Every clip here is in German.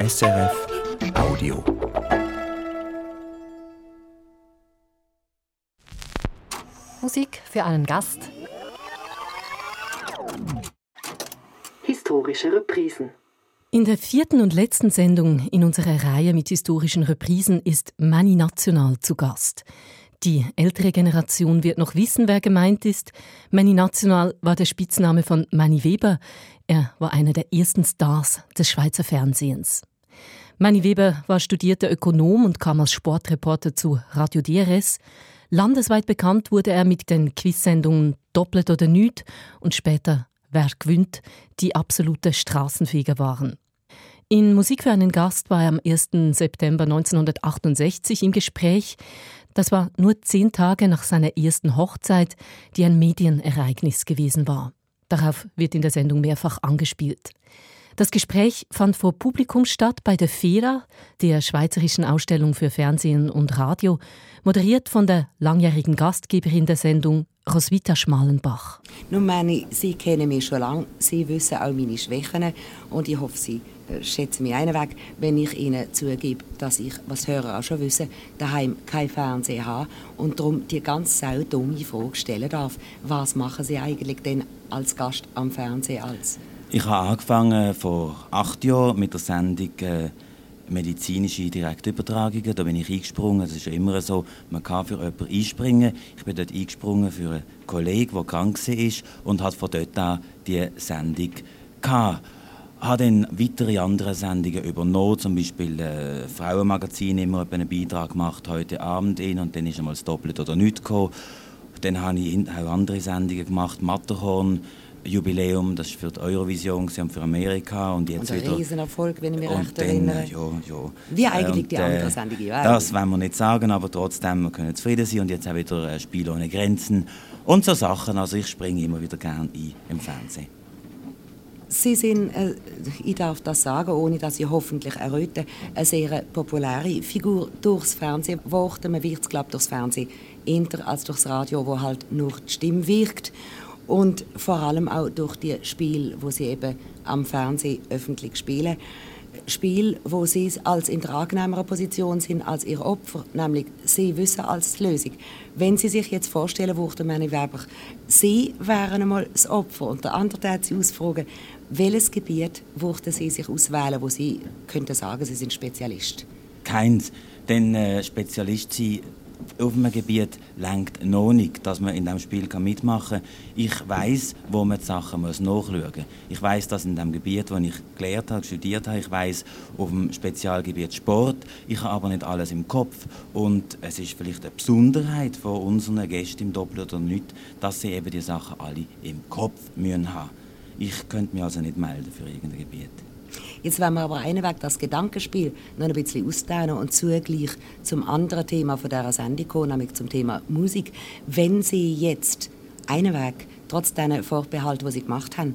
SRF Audio. Musik für einen Gast. Historische Reprisen. In der vierten und letzten Sendung in unserer Reihe mit historischen Reprisen ist Mani National zu Gast. Die ältere Generation wird noch wissen, wer gemeint ist. Manny National war der Spitzname von Manny Weber. Er war einer der ersten Stars des Schweizer Fernsehens. Manny Weber war studierter Ökonom und kam als Sportreporter zu Radio DRS. Landesweit bekannt wurde er mit den Quizsendungen Doppelt oder Nüt und später Wer gewinnt, die absolute Straßenfeger waren. In Musik für einen Gast war er am 1. September 1968 im Gespräch das war nur zehn Tage nach seiner ersten Hochzeit, die ein Medienereignis gewesen war. Darauf wird in der Sendung mehrfach angespielt. Das Gespräch fand vor Publikum statt bei der FERA, der Schweizerischen Ausstellung für Fernsehen und Radio, moderiert von der langjährigen Gastgeberin der Sendung Roswitha Schmalenbach. Nun meine, Sie kennen mich schon lange, Sie wissen auch meine Schwächen und ich hoffe, Sie schätzen mich einen Weg, wenn ich Ihnen zugebe, dass ich, was Hörer auch schon wissen, daheim kein Fernseher habe und darum die ganz sau dumme Frage stellen darf, was machen Sie eigentlich denn als Gast am Fernsehen als? Ich habe angefangen vor acht Jahren mit der Sendung äh, medizinische Direktübertragungen. Da bin ich eingesprungen. Das ist ja immer so, man kann für jemanden einspringen. Ich bin dort eingesprungen für einen Kollegen, der krank war und hat von dort an die Sendung gehabt habe dann weitere andere Sendungen übernommen, zum Beispiel äh, Frauenmagazin immer einen Beitrag gemacht, heute Abend in, und dann ist einmal das Doppelt oder nichts gekommen. Dann habe ich auch andere Sendungen gemacht, Matterhorn, Jubiläum, das war für die Eurovision und für Amerika. Und, jetzt und ein wieder, Riesenerfolg, wenn ich mich recht erinnere. Ja, ja. Wie eigentlich und, die anderen Sendungen äh, Das wollen wir nicht sagen, aber trotzdem, wir können zufrieden sein. Und jetzt auch wieder äh, Spiel ohne Grenzen und so Sachen. Also ich springe immer wieder gerne ein im Fernsehen. Sie sind, äh, ich darf das sagen, ohne dass Sie hoffentlich erröten, eine sehr populäre Figur durchs Fernsehen geworden. Man wird es, glaube durchs Fernsehen eher als durchs Radio, wo halt nur die Stimme wirkt. Und vor allem auch durch die Spiele, wo Sie eben am Fernsehen öffentlich spielen. Spiel, wo sie als in der angenehmeren Position sind als ihr Opfer, nämlich sie wissen als die Lösung. Wenn Sie sich jetzt vorstellen würden, meine Werber, Sie wären einmal das Opfer und der andere hat Sie ausfragen, welches Gebiet würden Sie sich auswählen, wo Sie könnten sagen, Sie sind Spezialist? Keins, denn äh, Spezialist sein auf einem Gebiet lenkt noch nicht, dass man in diesem Spiel mitmachen kann. Ich weiß, wo man die Sachen nachschauen muss. Ich weiß, dass in dem Gebiet, wo ich gelehrt habe, studiert habe, ich weiß auf dem Spezialgebiet Sport. Ich habe aber nicht alles im Kopf. Und es ist vielleicht eine Besonderheit von unseren Gästen im Doppel oder nicht, dass sie eben die Sachen alle im Kopf müssen haben. Ich könnte mich also nicht melden für irgendein Gebiet. Jetzt werden wir aber einen Weg das Gedankenspiel noch ein bisschen ausdehnen und zugleich zum anderen Thema von dieser Sendung kommen, nämlich zum Thema Musik. Wenn Sie jetzt einen Weg, trotz diesen Vorbehalten, die Sie gemacht haben,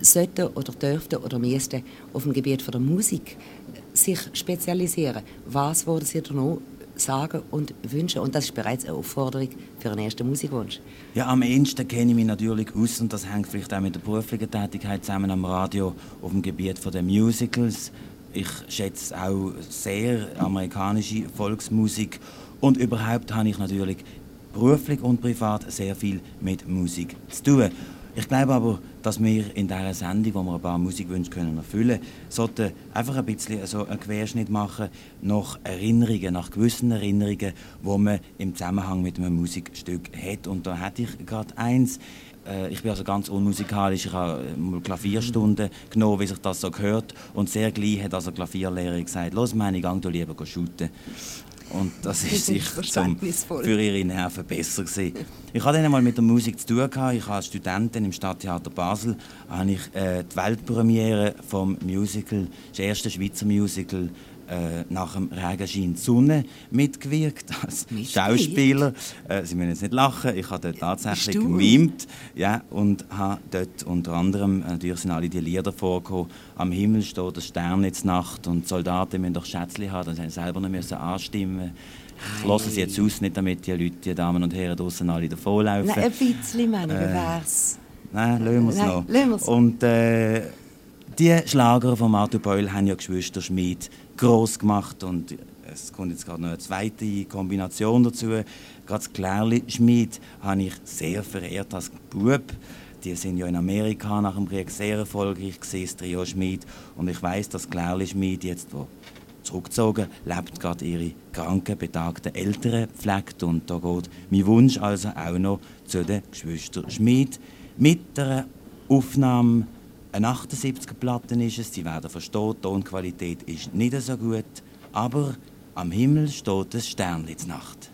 sollten oder dürften oder müssten auf dem Gebiet von der Musik sich spezialisieren, was würden Sie da noch sagen und wünschen. Und das ist bereits eine Aufforderung für einen ersten Musikwunsch. Ja, am ehesten kenne ich mich natürlich aus und das hängt vielleicht auch mit der beruflichen Tätigkeit zusammen am Radio auf dem Gebiet der Musicals. Ich schätze auch sehr amerikanische Volksmusik und überhaupt habe ich natürlich beruflich und privat sehr viel mit Musik zu tun. Ich glaube aber, dass wir in dieser Sendung, wo wir ein paar Musikwünsche können erfüllen können, sollten einfach ein bisschen so einen Querschnitt machen nach Erinnerungen, nach gewissen Erinnerungen, die man im Zusammenhang mit einem Musikstück hat. Und da hätte ich gerade eins. Äh, ich bin also ganz unmusikalisch. Ich habe Klavierstunden genommen, wie sich das so gehört. Und sehr gleich hat also Klavierlehrer gesagt, los meine, gang du lieber shooten. Und das ist sicher zum, für ihre Nerven besser gewesen. Ich hatte dann einmal mit der Musik zu tun. Gehabt. Ich als Studentin im Stadttheater Basel habe ich äh, die Weltpremiere vom Musical, das erste Schweizer Musical äh, nach dem Regenschein die Sonne mitgewirkt als Schauspieler. Äh, Sie müssen jetzt nicht lachen, ich habe dort tatsächlich gemimt ja, und habe dort unter anderem, äh, natürlich sind alle die Lieder vorgekommen, am Himmel steht der Stern jetzt Nacht und die Soldaten müssen doch Schätzchen haben, dann sie selber noch müssen anstimmen ich lasse es jetzt aus, nicht damit die Leute, die Damen und Herren draußen alle davonlaufen. Nein, ein bisschen, meine, wie wär's? Nein, lassen wir es noch. Und äh, Die Schlager von Arthur Beul haben ja Geschwister Schmid groß gemacht und es kommt jetzt gerade noch eine zweite Kombination dazu. Gerade das Klärli Schmid habe ich sehr verehrt als Bub. Die sind ja in Amerika nach dem Krieg sehr erfolgreich gewesen, das Trio Schmid. Und ich weiß, dass Klärli Schmid jetzt, wo zurückgezogen, lebt gerade ihre kranken, betagten Eltern pflegt. Und da geht mein Wunsch also auch noch zu den Geschwistern Schmid. Mit einer Aufnahme, eine 78er-Platte ist es, Sie werden verstehen, die Tonqualität ist nicht so gut, aber am Himmel steht ein Sternli Nacht.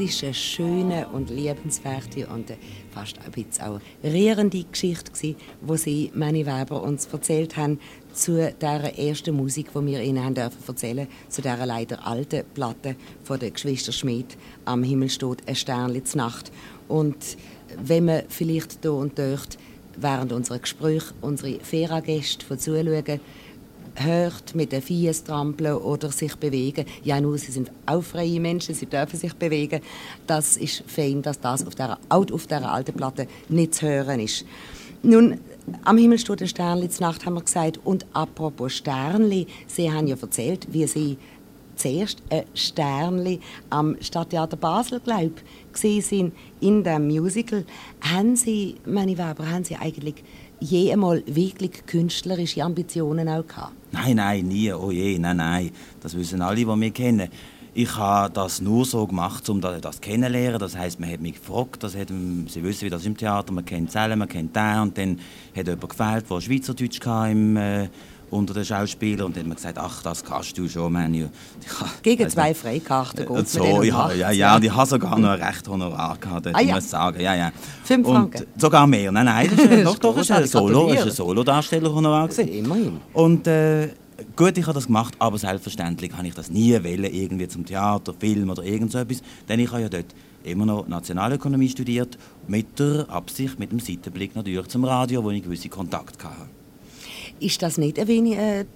Es ist eine schöne und liebenswerte und fast ein bisschen auch rührende Geschichte wo sie Manny Weber uns erzählt haben zu der ersten Musik, die wir ihnen haben dürfen erzählen, zu der leider alten Platte von der Geschwister Schmid am Himmel steht ein Sternli Nacht. Und wenn man vielleicht hier und dort während unserer Gespräche unsere Fera-Gäste zuschauen, hört, mit den Viehs trampeln oder sich bewegen. Ja, nur sie sind auch freie Menschen, sie dürfen sich bewegen. Das ist fein, dass das auf der, auch auf dieser alten Platte nicht zu hören ist. Nun, am Himmel steht ein Sternli Nacht, haben wir gesagt. Und apropos Sternli, Sie haben ja erzählt, wie Sie zuerst ein Sternli am Stadttheater Basel, glaube ich, sind in dem Musical. Haben Sie, meine Weber, haben Sie eigentlich je einmal wirklich künstlerische Ambitionen auch gehabt? Nein, nein, nie. Oh je, nein, nein. Das wissen alle, die mich kennen. Ich habe das nur so gemacht, um das kennenzulernen. Das heißt, man hat mich gefragt, das hat, Sie wissen, wie das im Theater, man kennt Zellen, man kennt den und dann hat jemand gefehlt, der Schweizerdeutsch im äh, unter den Schauspielern und dann hat man gesagt, ach, das kannst du schon, Manu. Gegen also, zwei Freikarten geht so, ja, ja, ja, und ich habe sogar noch ein recht Honorar gehabt, ah, ja. muss sagen, ja, ja. Fünf Franken? Und sogar mehr, nein, nein, das ist, doch, doch, ist ein Solo, ist ein Solo-Darsteller-Honorar Immerhin. Und äh, Gut, ich habe das gemacht, aber selbstverständlich habe ich das nie wollen, irgendwie zum Theater, Film oder irgend so etwas, denn ich habe ja dort immer noch Nationalökonomie studiert, mit der Absicht, mit dem Seitenblick natürlich zum Radio, wo ich gewisse Kontakte hatte. Ist das nicht ein wenig, äh, äh,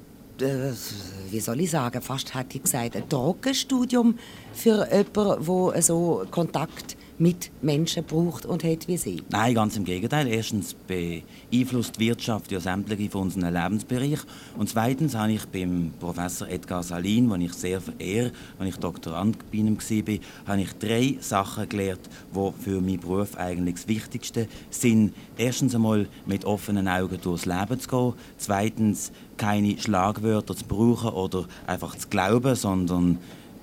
wie soll ich sagen, fast hätte ich gesagt, ein Trockenstudium für jemanden, der so Kontakt mit Menschen braucht und hat wie sie? Nein, ganz im Gegenteil. Erstens beeinflusst die Wirtschaft ja sämtliche von unseren Lebensbereichen. Und zweitens habe ich beim Professor Edgar Salin, den ich sehr verehre, als ich Doktorand bei ihm war, habe ich drei Sachen gelernt, die für meinen Beruf eigentlich das Wichtigste sind. Erstens einmal mit offenen Augen durchs Leben zu gehen. Zweitens keine Schlagwörter zu brauchen oder einfach zu glauben, sondern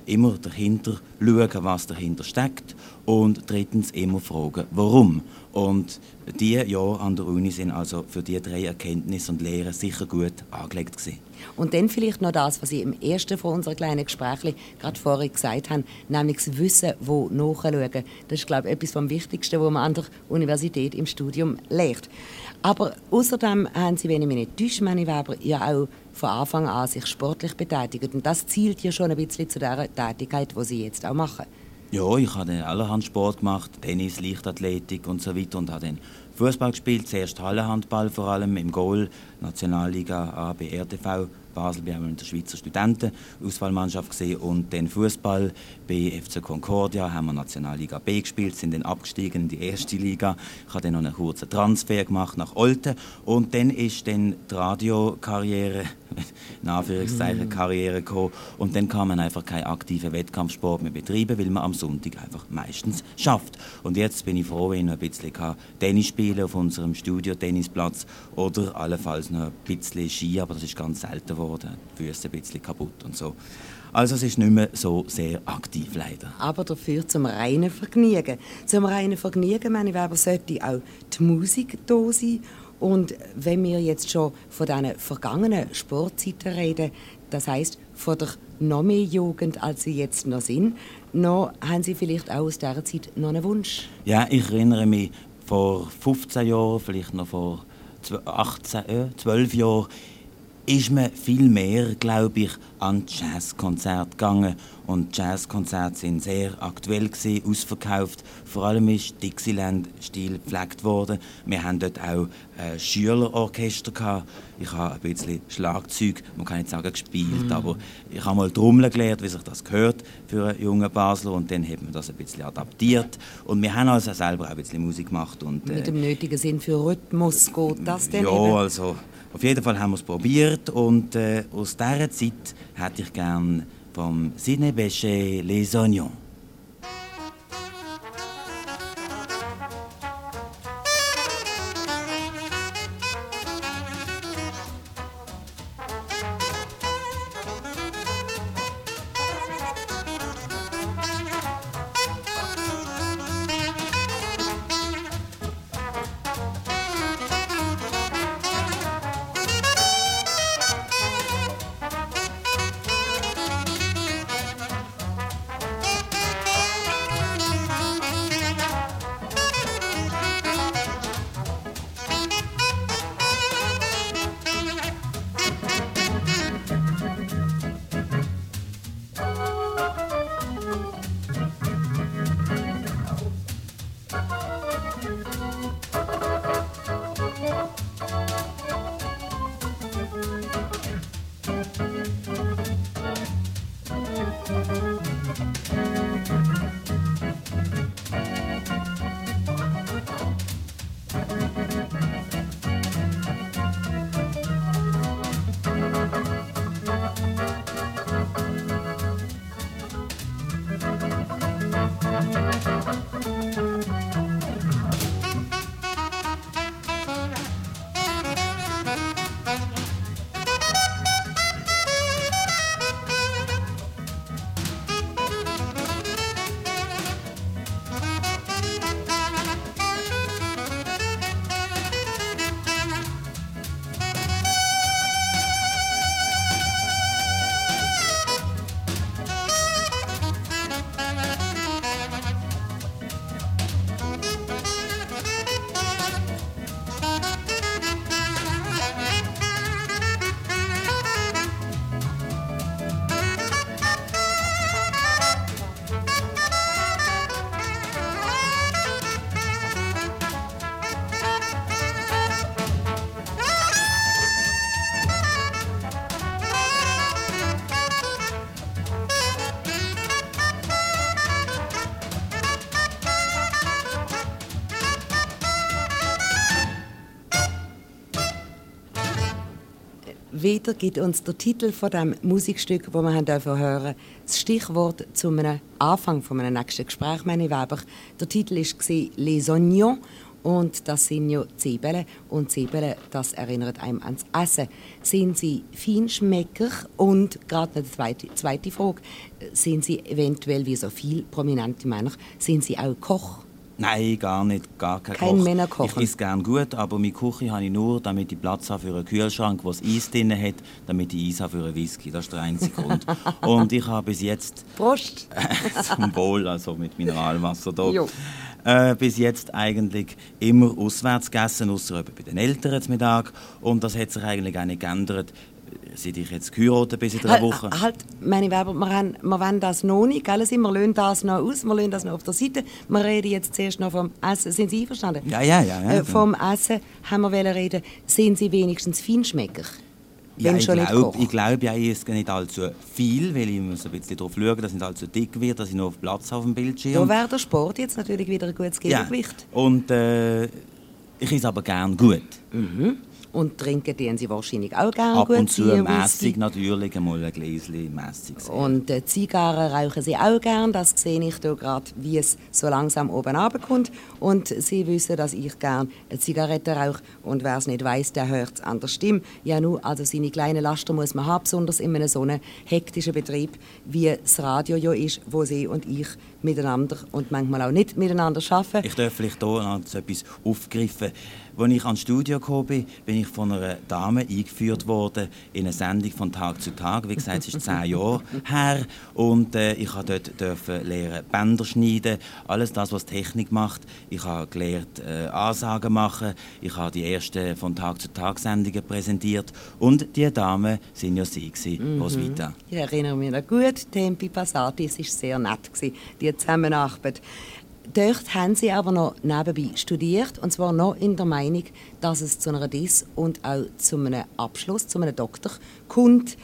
immer dahinter schauen, was dahinter steckt und drittens immer fragen, warum. Und die Jahre an der Uni sind also für die drei Erkenntnisse und Lehren sicher gut angelegt gewesen. Und dann vielleicht noch das, was ich im ersten von unseren kleinen Gesprächen gerade vorher gesagt habe, nämlich das Wissen, wo nachschauen. Das ist, glaube ich, etwas vom Wichtigsten, was man an der Universität im Studium lernt. Aber außerdem haben Sie, wenn ich mich nicht täusche, meine Weber, ja auch von Anfang an sich sportlich betätigt. Und das zielt ja schon ein bisschen zu der Tätigkeit, die Sie jetzt auch machen. Ja, ich habe allerhand Sport gemacht, Tennis, Leichtathletik und so weiter und habe dann Fußball gespielt, zuerst Hallenhandball vor allem im Goal, Nationalliga A bei RTV Basel bin in der Schweizer Studentenauswahlmannschaft gesehen und dann Fußball bei FC Concordia haben wir Nationalliga B gespielt, sind dann abgestiegen in die erste Liga. Ich habe dann noch einen kurzen Transfer gemacht nach Olten und dann ist dann die Radiokarriere, in Anführungszeichen mm. Karriere gekommen und dann kann man einfach keinen aktiven Wettkampfsport mehr betreiben, weil man am Sonntag einfach meistens schafft. Und jetzt bin ich froh, wenn ich noch ein bisschen Tennis spielen auf unserem Studio-Tennisplatz oder allenfalls noch ein bisschen Ski, aber das ist ganz selten geworden, die Füße ein bisschen kaputt und so. Also es ist nicht mehr so sehr aktiv, leider. Aber dafür zum reinen Vergnügen. Zum reinen Vergnügen, meine Weber, sollte auch die Musik da sein. Und wenn wir jetzt schon von diesen vergangenen Sportzeiten reden, das heißt von der noch mehr Jugend, als sie jetzt noch sind, noch, haben Sie vielleicht auch aus dieser Zeit noch einen Wunsch? Ja, ich erinnere mich vor 15 Jahren, vielleicht noch vor 18, äh, 12 Jahren, ist man viel mehr, glaube ich, an Jazzkonzerte gegangen. Und Jazzkonzerte sind sehr aktuell gewesen, ausverkauft. Vor allem ist Dixieland-Stil gepflegt worden. Wir haben dort auch äh, Schülerorchester gehabt. Ich habe ein bisschen Schlagzeug, man kann nicht sagen gespielt, mhm. aber ich habe mal Trommeln gelernt, wie sich das gehört für einen jungen Basler und dann haben wir das ein bisschen adaptiert und wir haben also selber auch ein bisschen Musik gemacht und äh, mit dem nötigen Sinn für Rhythmus geht das denn Ja, eben? also auf jeden Fall haben wir es probiert und äh, aus dieser Zeit hätte ich gern vom Bechet Les Oignons. Wieder gibt uns der Titel von dem Musikstück, wo wir haben hören, das Stichwort zu einem Anfang von einem nächsten Gespräch, meine Weber. Der Titel war «Les Oignons» und das sind ja Zwiebeln und Zwiebeln, das erinnert einem ans Essen. Sind sie Feinschmecker und gerade die zweite, zweite Frage, sind sie eventuell wie so viele prominente Männer, sind sie auch Koch? Nein, gar nicht, gar kein, kein Koch. Ich esse gerne gut, aber meine Küche habe ich nur, damit ich Platz habe für einen Kühlschrank, der Eis drin hat, damit ich Eis habe für einen Whisky. Das ist der einzige Grund. Und ich habe bis jetzt... Prost! zum Wohl, also mit Mineralwasser hier. Äh, bis jetzt eigentlich immer auswärts gegessen, außer bei den Eltern zum Mittag. Und das hat sich eigentlich auch nicht geändert seit ich jetzt geheiratet bis in drei Wochen. Halt, meine Werber, wir, haben, wir wollen das noch nicht, gell? wir lösen das noch aus, wir lösen das noch auf der Seite. Wir reden jetzt zuerst noch vom Essen. Sind Sie einverstanden? Ja, ja, ja. ja. Äh, vom Essen haben wir reden. Sind Sie wenigstens Feinschmecker? Ja, ich glaube ich glaub, ja, ich esse nicht allzu viel, weil ich muss ein bisschen darauf schauen, dass ich nicht allzu dick wird, dass ich noch Platz habe auf dem Bildschirm. Da wäre der Sport jetzt natürlich wieder ein gutes Gegengewicht. Ja. Und äh, ich esse aber gerne gut. Mhm. Und trinken die Sie wahrscheinlich auch gerne. Ab und zu mässig natürlich, einmal ein Gläschen mässig. Und äh, Zigarren rauchen Sie auch gerne. Das sehe ich hier gerade, wie es so langsam oben runterkommt. Und Sie wissen, dass ich gerne eine Zigarette rauche. Und wer es nicht weiß, der hört es an der Stimme. Ja, nur, also seine kleinen Laster muss man haben, besonders in einem so einem hektischen Betrieb, wie das Radio ja ist, wo Sie und ich miteinander und manchmal auch nicht miteinander arbeiten. Ich darf vielleicht hier noch etwas aufgreifen. Als ich ans Studio kam, bin ich von einer Dame eingeführt worden in eine Sendung von Tag zu Tag. Wie gesagt, es ist zehn Jahre her. Und äh, ich durfte dort lernen, Bänder schneiden, alles das, was Technik macht. Ich habe gelernt, äh, Ansagen machen. Ich habe die ersten von Tag zu Tag Sendungen präsentiert. Und die Damen waren ja sie, gewesen, mhm. Roswitha. Ich erinnere mich noch gut, Tempi Passati, es war sehr nett, gewesen, die Zusammenarbeit. Dort haben sie aber noch nebenbei studiert und zwar noch in der Meinung, dass es zu einer Diss und auch zu einem Abschluss, zu einem Doktor kommt.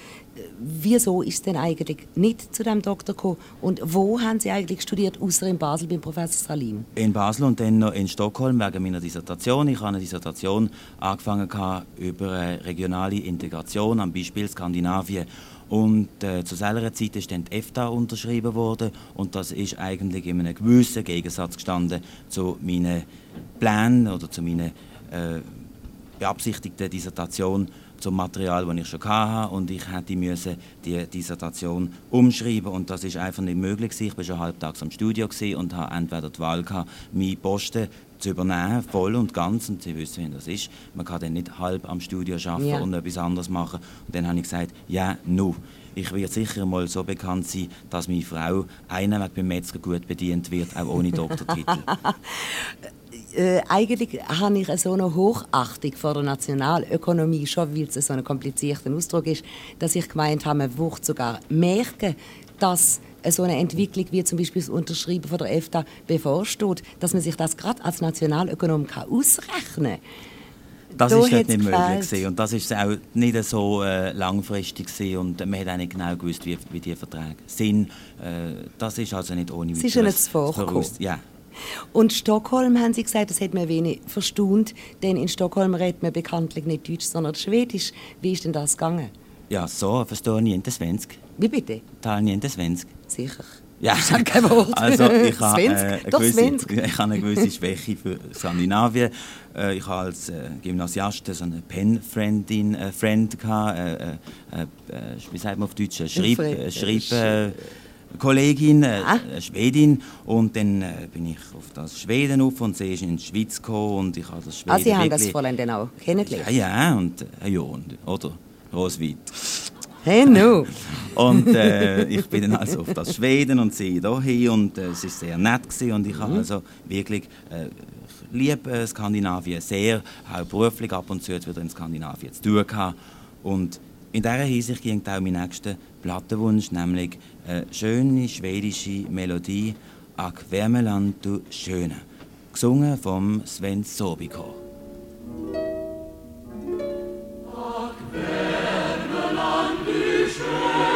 Wieso ist es denn eigentlich nicht zu dem Doktor gekommen und wo haben Sie eigentlich studiert, außer in Basel beim Professor Salim? In Basel und dann noch in Stockholm wegen meiner Dissertation. Ich habe eine Dissertation angefangen über regionale Integration am Beispiel Skandinavien und äh, zu selber Zeit ist dann die EFTA unterschrieben worden. Und das ist eigentlich in einem gewissen Gegensatz gestanden zu meinen Plänen oder zu meiner äh, beabsichtigten Dissertation zum Material, das ich schon hatte. Und ich hätte müssen die Dissertation umschreiben. Und das ist einfach nicht möglich Ich war schon halbtags am Studio und hatte entweder die Wahl gehabt, meinen Posten zu übernehmen, voll und ganz. Und Sie wissen, wie das ist. Man kann dann nicht halb am Studio arbeiten ja. und etwas anderes machen. Und dann habe ich gesagt, ja, nu. Ich werde sicher mal so bekannt sein, dass meine Frau einer beim Metzger gut bedient wird, auch ohne Doktortitel. äh, eigentlich habe ich so eine Hochachtung vor der Nationalökonomie, schon weil es so ein komplizierter Ausdruck ist, dass ich gemeint habe, man wird sogar merken, dass so eine Entwicklung wie zum Beispiel das Unterschreiben von der EFTA bevorsteht, dass man sich das gerade als Nationalökonom kann ausrechnen kann. Das da ist dort nicht möglich gewesen. und das ist auch nicht so äh, langfristig gewesen. und man hat auch nicht genau gewusst, wie, wie die Verträge sind. Äh, das ist also nicht ohne weiteres. Es ist vorgekommen. Ja. Und Stockholm, haben Sie gesagt, das hat man wenig verstanden, denn in Stockholm redet man bekanntlich nicht Deutsch, sondern Schwedisch. Wie ist denn das gegangen? Ja, so, verstehe niente svensk. Wie bitte? Tal niente svensk. Sicher. Ja, ist kein Wort. Also ich habe, äh, eine gewisse, ich habe eine gewisse Schwäche für Skandinavien. Äh, ich habe als äh, Gymnasiast so eine Pen-Friendin, äh, Friend gehabt, äh, äh, äh, wie sagt man auf Deutsch, Schreib, Schreib Kollegin, äh, ah. Schwedin, und dann äh, bin ich auf das Schweden auf und sie ist in die Schweiz gekommen und ich habe das Schweden Ah, Sie haben das Fräulein dann auch kennengelernt? Ja, ja, und, äh, ja, und, oder, Roswitha. Hey, no. und äh, ich bin dann also auf das Schweden und sie hier und äh, es war sehr nett gewesen und ich habe mhm. also wirklich äh, ich liebe äh, Skandinavien sehr, auch beruflich ab und zu jetzt wieder in Skandinavien zu tun gehabt. und in dieser Hinsicht ging auch mein nächster Plattenwunsch, nämlich eine schöne schwedische Melodie «Ak Wärmeland, du Schöne», gesungen vom Sven Sobiko. Christian.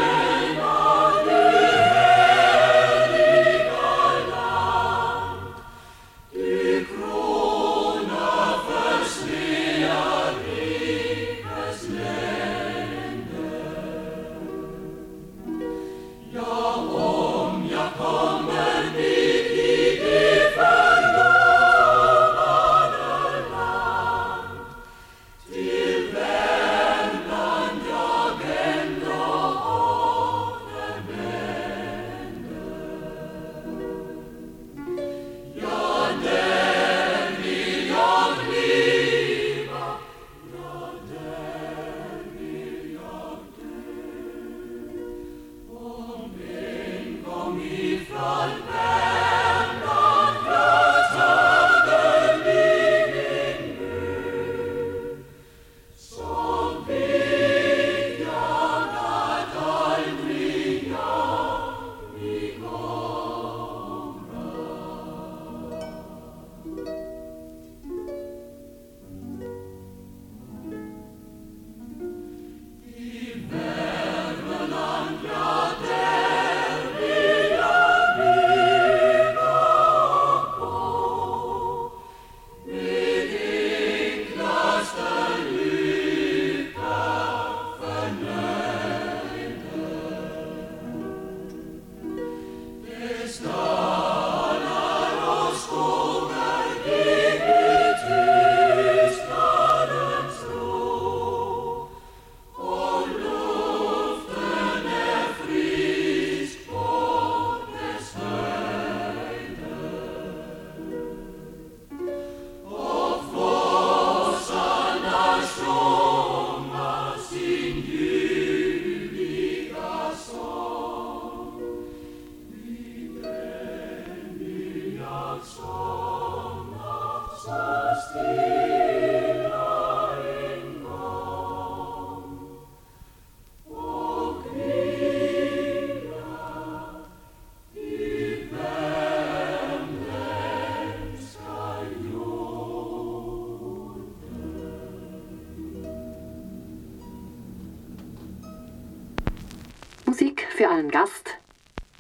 Einen Gast.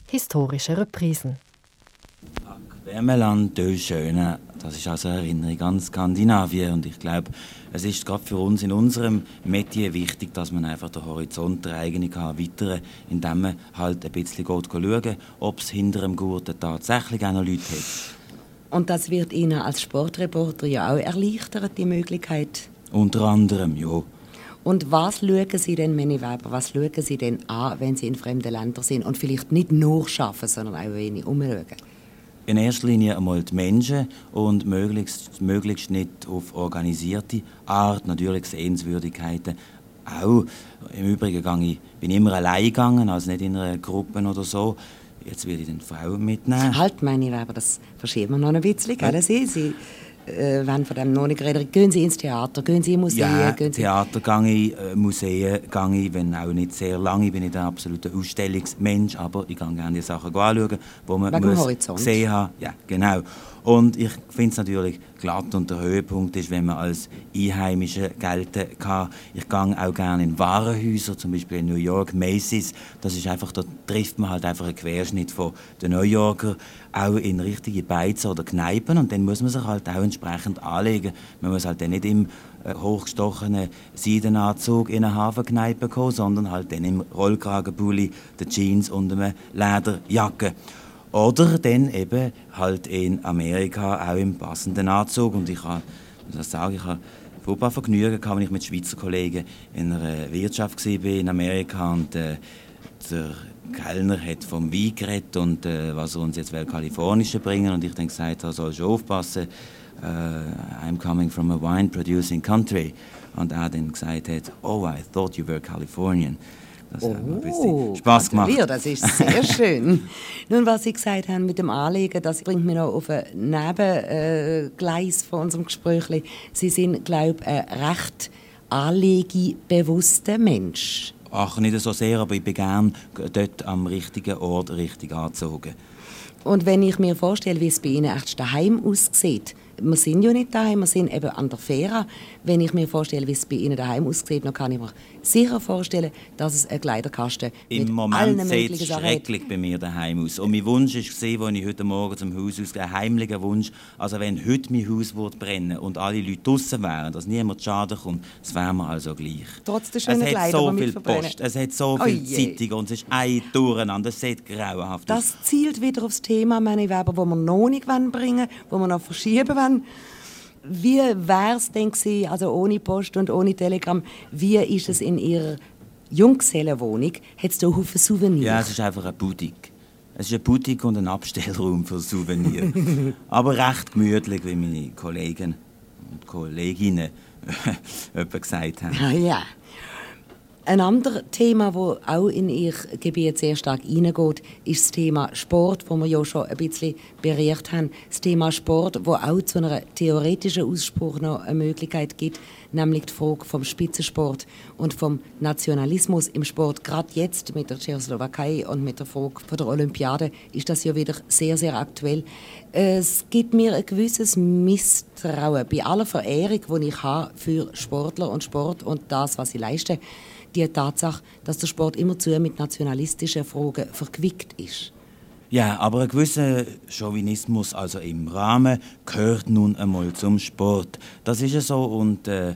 Historische Reprisen. Wärmeland, Schöne, das ist also eine Erinnerung an Skandinavien und ich glaube, es ist gerade für uns in unserem Metier wichtig, dass man einfach den Horizont der eigenen kann erweitern indem man halt ein bisschen geht schauen, ob es hinter dem Gurten tatsächlich auch noch Leute hat. Und das wird Ihnen als Sportreporter ja auch erleichtern, die Möglichkeit? Unter anderem, ja. Und was schauen Sie denn, Manny Weber, was schauen Sie denn an, wenn Sie in fremden Ländern sind und vielleicht nicht nur arbeiten, sondern auch wenig umschauen? In erster Linie einmal die Menschen und möglichst, möglichst nicht auf organisierte Art, natürlich Sehenswürdigkeiten. Auch im Übrigen ich, bin ich immer allein gegangen, also nicht in einer Gruppe oder so. Jetzt will ich den Frauen mitnehmen. Halt, meine Weber, das verschieben wir noch ein bisschen, gell? Sie, Sie äh, wenn von dem noch nicht geredet gehen Sie ins Theater, gehen Sie in Museen? Ja, gehen Sie Theater gehe ich, äh, Museen gehe ich, wenn auch nicht sehr lange. Ich bin nicht ein absoluter Ausstellungsmensch, aber ich gehe gerne die Sachen anschauen, die man Wegen muss gesehen haben. Ja, genau. Und ich finde es natürlich glatt und der Höhepunkt ist, wenn man als Einheimische gelten kann. Ich gehe auch gerne in Warenhäuser, zum Beispiel in New York, Macy's. Das ist einfach, da trifft man halt einfach einen Querschnitt von den New Yorker, auch in richtige Beizen oder Kneipen und dann muss man sich halt auch entsprechend anlegen. Man muss halt dann nicht im äh, hochgestochenen Seidenanzug in eine Hafenkneipe kommen, sondern halt dann im Rollkragenpulli, den Jeans und einer Lederjacke. Oder dann eben halt in Amerika auch im passenden Anzug. Und ich habe, das sage ich, habe furchtbar Vergnügen gehabt, wenn ich mit Schweizer Kollegen in einer Wirtschaft war in Amerika und äh, der Kellner hat vom Wein geredet und äh, was er uns jetzt will Kalifornische bringen und ich dann gesagt habe, soll schon aufpassen, uh, I'm coming from a wine producing country und er dann gesagt hat, oh I thought you were Californian. Das oh, hat ein bisschen Spaß gemacht. Das ist sehr schön. Nun, was Sie gesagt haben mit dem Anlegen, das bringt mich noch auf ein Nebengleis von unserem Gespräch. Sie sind, glaube ich, ein recht anlegebewusster Mensch. Ach, nicht so sehr, aber ich bin gerne dort am richtigen Ort richtig angezogen. Und wenn ich mir vorstelle, wie es bei Ihnen echt daheim aussieht, wir sind ja nicht daheim, wir sind eben an der Fähre. Wenn ich mir vorstelle, wie es bei Ihnen daheim aussieht, dann kann ich mir sicher vorstellen, dass es ein Kleiderkasten Im mit Moment allen sieht es schrecklich bei mir daheim aus. Und mein Wunsch ist gesehen, als ich heute Morgen zum Haus ausgehe, ein heimlicher Wunsch. Also wenn heute mein Haus würde brennen und alle Leute draußen wären, dass niemand Schaden kommt, das wäre mir also gleich. Trotz der schönen es Kleider, hat so viel Post, es hat so viele Zeitungen und es ist ein Durcheinander, es sieht grauenhaft aus. Das zielt wieder aufs Thema, meine Weber, wo wir noch nicht bringen wollen, wo wir noch verschieben wollen. Wie wäre es denn gewesen, also ohne Post und ohne Telegram, wie ist es in Ihrer Junggesellenwohnung? Hat es da Haufen Souvenirs? Ja, es ist einfach eine Boutique. Es ist eine Boutique und ein Abstellraum für Souvenirs. Aber recht gemütlich, wie meine Kollegen und Kolleginnen gesagt haben. Ja, ja. Ein anderes Thema, das auch in Ihr Gebiet sehr stark hineingeht, ist das Thema Sport, wo wir ja schon ein bisschen berührt haben. Das Thema Sport, wo auch zu einer theoretischen Ausspruch noch eine Möglichkeit gibt, nämlich die Frage vom Spitzensport und vom Nationalismus im Sport. Gerade jetzt mit der Tschechoslowakei und mit der Frage von der Olympiade ist das ja wieder sehr, sehr aktuell. Es gibt mir ein gewisses Misstrauen bei aller Verehrung, die ich habe für Sportler und Sport und das, was sie leisten die Tatsache, dass der Sport immerzu mit nationalistischen Fragen verquickt ist. Ja, aber ein gewisser Chauvinismus, also im Rahmen, gehört nun einmal zum Sport. Das ist ja so und äh,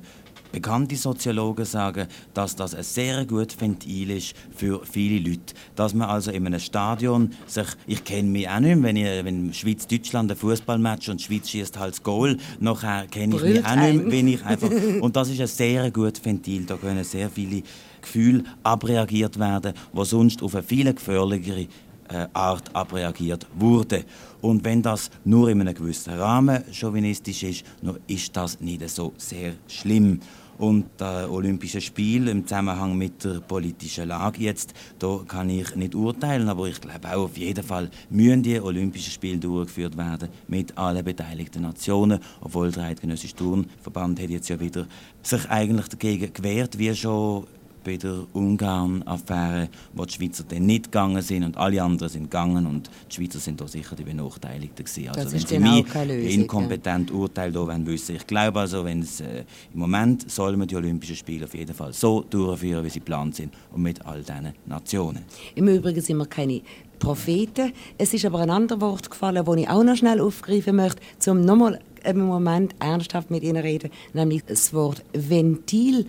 bekannte Soziologen sagen, dass das ein sehr gutes Ventil ist für viele Leute. Dass man also in einem Stadion sich, ich kenne mich auch nicht mehr, wenn, ich, wenn Schweiz-Deutschland ein Fußballmatch und die Schweiz schießt halt das Goal, nachher kenne ich mich auch nicht mehr, wenn ich einfach, und das ist ein sehr gutes Ventil, da können sehr viele Gefühle abreagiert werden, die sonst auf eine viel gefährlichere äh, Art abreagiert wurde. Und wenn das nur in einem gewissen Rahmen chauvinistisch ist, dann ist das nicht so sehr schlimm. Und das Olympische Spiel im Zusammenhang mit der politischen Lage. Jetzt, da kann ich nicht urteilen, aber ich glaube auch auf jeden Fall müssen die Olympischen Spiele durchgeführt werden mit allen beteiligten Nationen, obwohl der Eidgenössische Turnverband hat jetzt ja wieder sich eigentlich dagegen gewehrt, wie schon bei der Ungarn-Affäre, wo die Schweizer dann nicht gegangen sind und alle anderen sind gegangen und die Schweizer sind da sicher die Benachteiligten gewesen. Also das wenn sie mich inkompetent ja. urteilen wollen wissen, ich glaube also, wenn es äh, im Moment sollen wir die Olympischen Spiele auf jeden Fall so durchführen, wie sie geplant sind und mit all diesen Nationen. Im Übrigen sind wir keine Propheten. Es ist aber ein anderes Wort gefallen, das ich auch noch schnell aufgreifen möchte, um nochmal einen Moment ernsthaft mit Ihnen reden, nämlich das Wort Ventil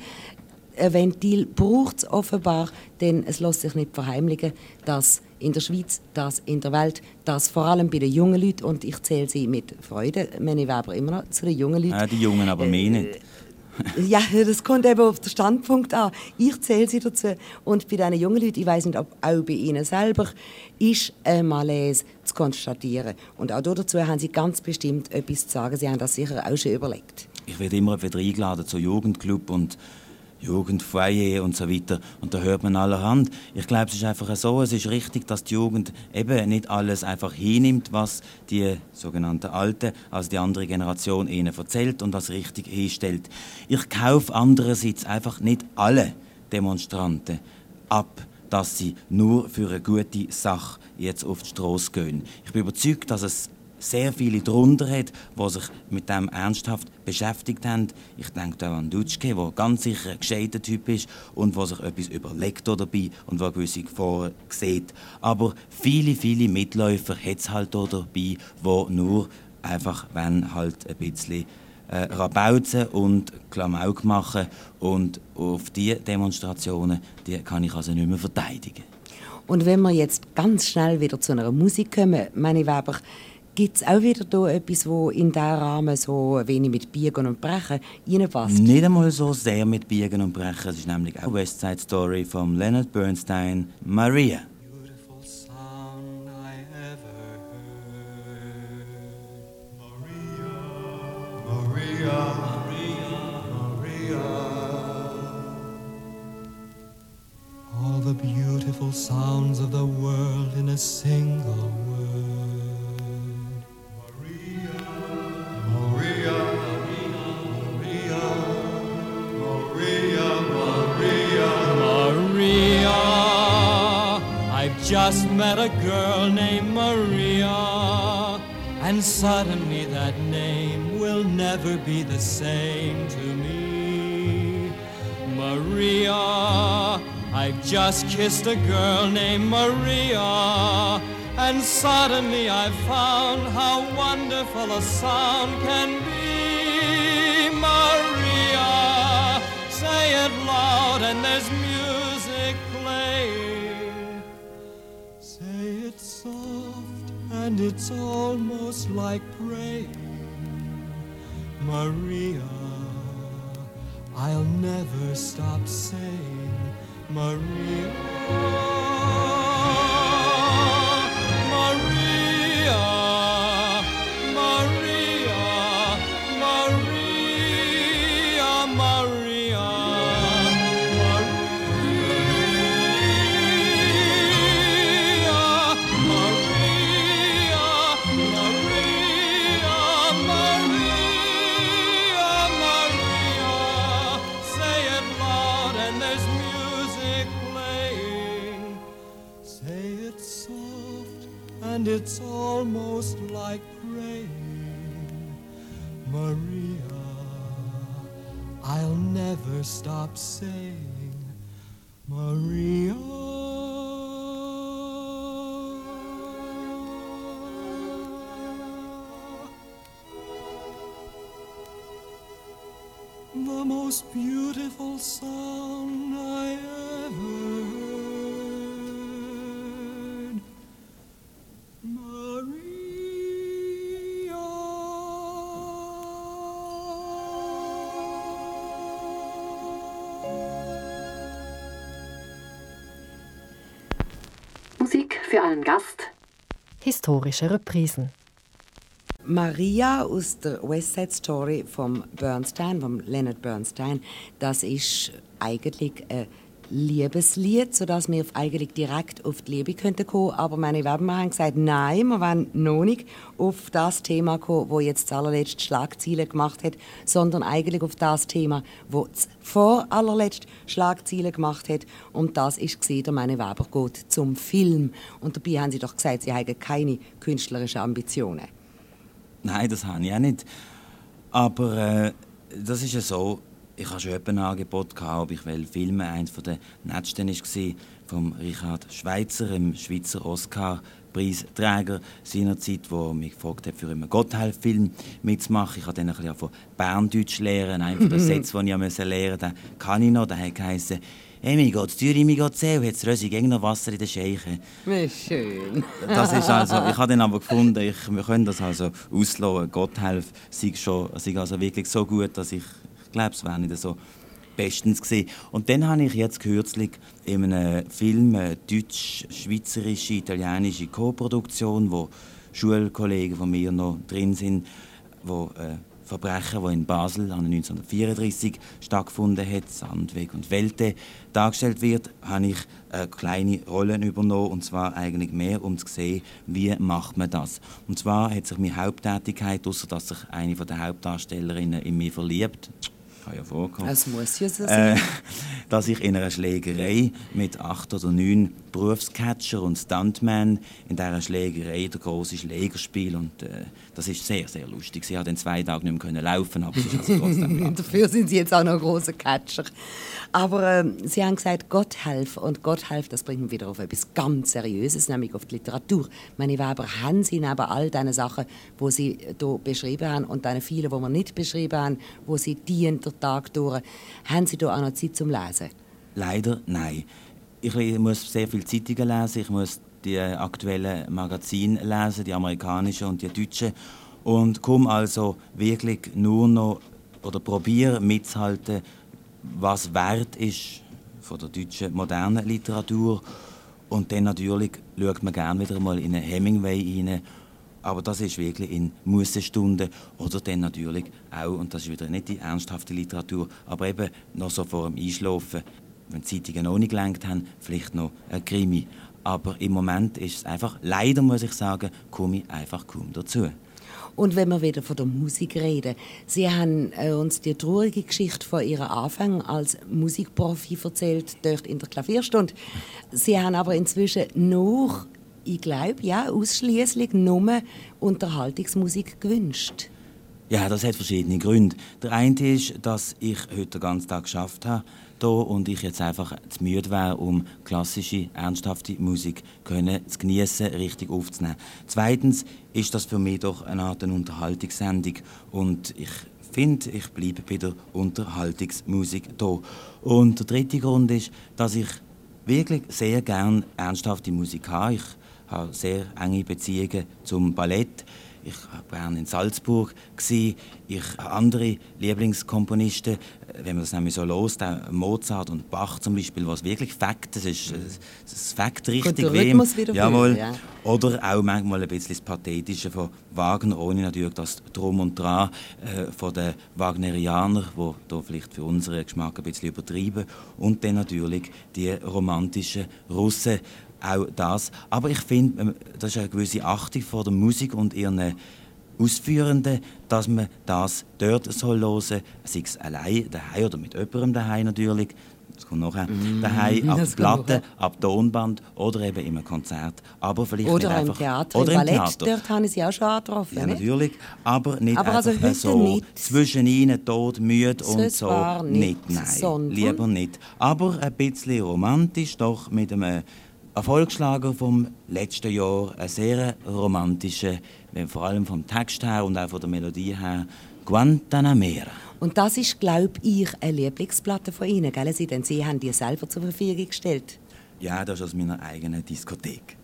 ein Ventil braucht es offenbar, denn es lässt sich nicht verheimlichen, dass in der Schweiz, dass in der Welt, dass vor allem bei den jungen Leuten, und ich zähle sie mit Freude, Meni Weber immer noch zu den jungen Leuten. Ja, die Jungen aber mehr nicht. Äh, ja, das kommt eben auf den Standpunkt an. Ich zähle sie dazu. Und bei diesen jungen Leuten, ich weiß nicht, ob auch bei ihnen selber, ist ein Malaise zu konstatieren. Und auch dazu haben sie ganz bestimmt etwas zu sagen. Sie haben das sicher auch schon überlegt. Ich werde immer wieder eingeladen zu Jugendclub und Jugendfoyer und so weiter. Und da hört man allerhand. Ich glaube, es ist einfach so, es ist richtig, dass die Jugend eben nicht alles einfach hinnimmt, was die sogenannte Alte, also die andere Generation ihnen erzählt und das richtig hinstellt. Ich kaufe andererseits einfach nicht alle Demonstranten ab, dass sie nur für eine gute Sache jetzt auf die Straße gehen. Ich bin überzeugt, dass es sehr viele darunter hat, die sich mit dem ernsthaft beschäftigt haben. Ich denke auch an Dutschke, der ganz sicher ein gescheiter Typ ist und der sich etwas überlegt dabei und der gewisse Gefahren sieht. Aber viele, viele Mitläufer hat es halt dabei, die nur einfach, wenn halt ein bisschen äh, Rabauzen und Klamauk machen und auf diese Demonstrationen, die kann ich also nicht mehr verteidigen. Und wenn wir jetzt ganz schnell wieder zu einer Musik kommen, meine Weber, Gibt es auch wieder da etwas, wo in diesen Rahmen so wenig mit Biegen und Brechen reinpasst? Nicht einmal so sehr mit Biegen und Brechen. Es ist nämlich auch West Side Story von Leonard Bernstein, Maria. All the beautiful sounds of the world in a single just met a girl named Maria, and suddenly that name will never be the same to me. Maria, I've just kissed a girl named Maria, and suddenly I've found how wonderful a sound can be. Maria, say it loud, and there's music playing Say it soft and it's almost like praying. Maria, I'll never stop saying, Maria. Beautiful song I ever heard. Maria. Musik für einen Gast. Historische Reprisen. Maria aus der West Side Story vom Bernstein, vom Leonard Bernstein, das ist eigentlich ein Liebeslied, sodass wir eigentlich direkt auf die Liebe könnten kommen. Aber meine Werbemann haben gesagt, nein, wir wollen noch nicht auf das Thema kommen, wo jetzt allerletzt Schlagzeilen gemacht hat, sondern eigentlich auf das Thema, wo vor allerletzt Schlagzeilen gemacht hat. Und das ist der meine Weber geht zum Film. Und dabei haben sie doch gesagt, sie haben keine künstlerischen Ambitionen. Nein, das habe ich auch nicht. Aber äh, das ist ja so, ich habe schon ein Angebot gehabt, ob ich will filmen. Eines der letzten war von Richard Schweitzer, dem Schweizer Oscar-Preisträger seinerzeit, der mich gefragt hat, für einen Gotthelf-Film mitzumachen. Ich habe dann ein bisschen von Berndeutsch lernen. Einen der Sätze, die ich lernen musste, den kann ich noch. Der hat geheißen, Hey, mir geht's Zürich, mir geht's sehr, jetzt röse ich noch Wasser in den Scheichen. Wie schön. Das ist also, ich habe dann aber gefunden, ich, wir können das also auslösen. Gotthelf sei schon, sei also wirklich so gut, dass ich, ich glaube, es wäre nicht so bestens gesehen. Und dann habe ich jetzt kürzlich in einem Film eine deutsch-schweizerische, italienische Co-Produktion, wo Schulkollegen von mir noch drin sind, wo äh, Verbrechen, das in Basel 1934 stattgefunden hat, Sandweg und Welte, dargestellt wird, habe ich eine kleine Rolle übernommen, und zwar eigentlich mehr, um zu sehen, wie macht man das. Und zwar hat sich meine Haupttätigkeit, außer dass sich eine der Hauptdarstellerinnen in mich verliebt, kann ja vorkommen. Es muss ja so sein. Äh, dass ich in einer Schlägerei mit acht oder neun Berufscatcher und Stuntman in dieser Schlägerei der große Schlägerspiel und äh, das ist sehr, sehr lustig. Sie hat in zwei Tagen nicht mehr laufen aber ist also trotzdem Dafür sind Sie jetzt auch noch ein großer Catcher. Aber äh, Sie haben gesagt, Gott helfe. Und Gott helfe, das bringt mich wieder auf etwas ganz Seriöses, nämlich auf die Literatur. Meine Weber, haben Sie neben all diesen Sachen, die Sie hier beschrieben haben und diesen vielen, die wir nicht beschrieben haben, wo Sie dienen den Tag durch, haben Sie hier auch noch Zeit zum Lesen? Leider nein. Ich muss sehr viele Zeitungen lesen, ich muss die aktuellen Magazine lesen, die amerikanischen und die deutschen und komme also wirklich nur noch oder probiere mitzuhalten, was wert ist von der deutschen modernen Literatur. Und dann natürlich schaut man gerne wieder mal in einen Hemingway rein. Aber das ist wirklich in Mußestunden oder dann natürlich auch, und das ist wieder nicht die ernsthafte Literatur, aber eben noch so vor dem Einschlafen, wenn die Zeitungen noch nicht gelenkt haben, vielleicht noch ein Krimi. Aber im Moment ist es einfach, leider muss ich sagen, komme ich einfach kaum dazu. Und wenn wir wieder von der Musik reden, Sie haben äh, uns die traurige Geschichte von Ihrem Anfang als Musikprofi erzählt, dort in der Klavierstunde. Sie haben aber inzwischen noch, ich glaube, ja, ausschließlich nur Unterhaltungsmusik gewünscht. Ja, das hat verschiedene Gründe. Der eine ist, dass ich heute den ganzen Tag geschafft habe hier und ich jetzt einfach zu müde wäre, um klassische, ernsthafte Musik können zu genießen, richtig aufzunehmen. Zweitens ist das für mich doch eine Art Unterhaltungssendung und ich finde, ich bleibe bei der Unterhaltungsmusik hier. Und der dritte Grund ist, dass ich wirklich sehr gerne ernsthafte Musik habe. Ich habe sehr enge Beziehungen zum Ballett. Ich war in Salzburg. Ich habe andere Lieblingskomponisten. Wenn man das nämlich so los, Mozart und Bach zum Beispiel, was wirklich Fakt, das ist, das Fakt richtig wem. Jawohl. Ja. Oder auch manchmal ein bisschen das Pathetische von Wagner, ohne natürlich das Drum und Dran äh, von den Wagnerianern, wo da vielleicht für unseren Geschmack ein bisschen übertrieben, und dann natürlich die romantischen Russen, auch das. Aber ich finde, ähm, das ist eine gewisse Achtung vor der Musik und ihren Ausführenden, dass man das dort soll hören soll, sei es allein daheim oder mit jemandem daheim natürlich. Das kommt nachher. Mm, Daheim, ab Platte, ab Tonband oder eben im Konzert. Aber vielleicht oder nicht im einfach, Theater, oder im Ballett, Theater. dort habe ich sie auch schon angetroffen. Ja, nicht? natürlich. Aber nicht Aber einfach also so nicht. zwischenin, tot, müde So und so. zwar nicht, nein, sondern- lieber nicht. Aber ein bisschen romantisch, doch mit einem Erfolgsschlager vom letzten Jahr. Ein sehr romantischer, wenn vor allem vom Text her und auch von der Melodie her, Guantanamera. Und das ist, glaube ich, eine Lieblingsplatte von Ihnen, gell? Sie, denn Sie haben die selber zur Verfügung gestellt. Ja, das ist aus meiner eigenen Diskothek.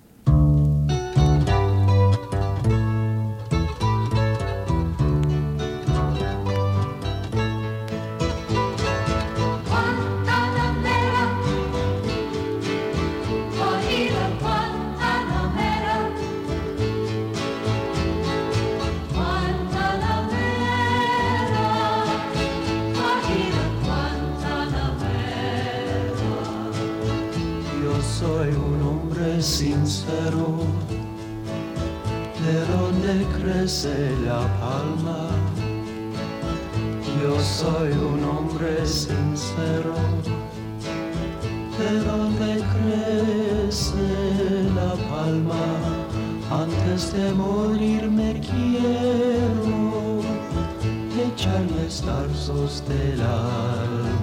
Crece la palma. Yo soy un hombre sincero, de donde crece la palma. Antes de morir me quiero echarles tarzos del alma.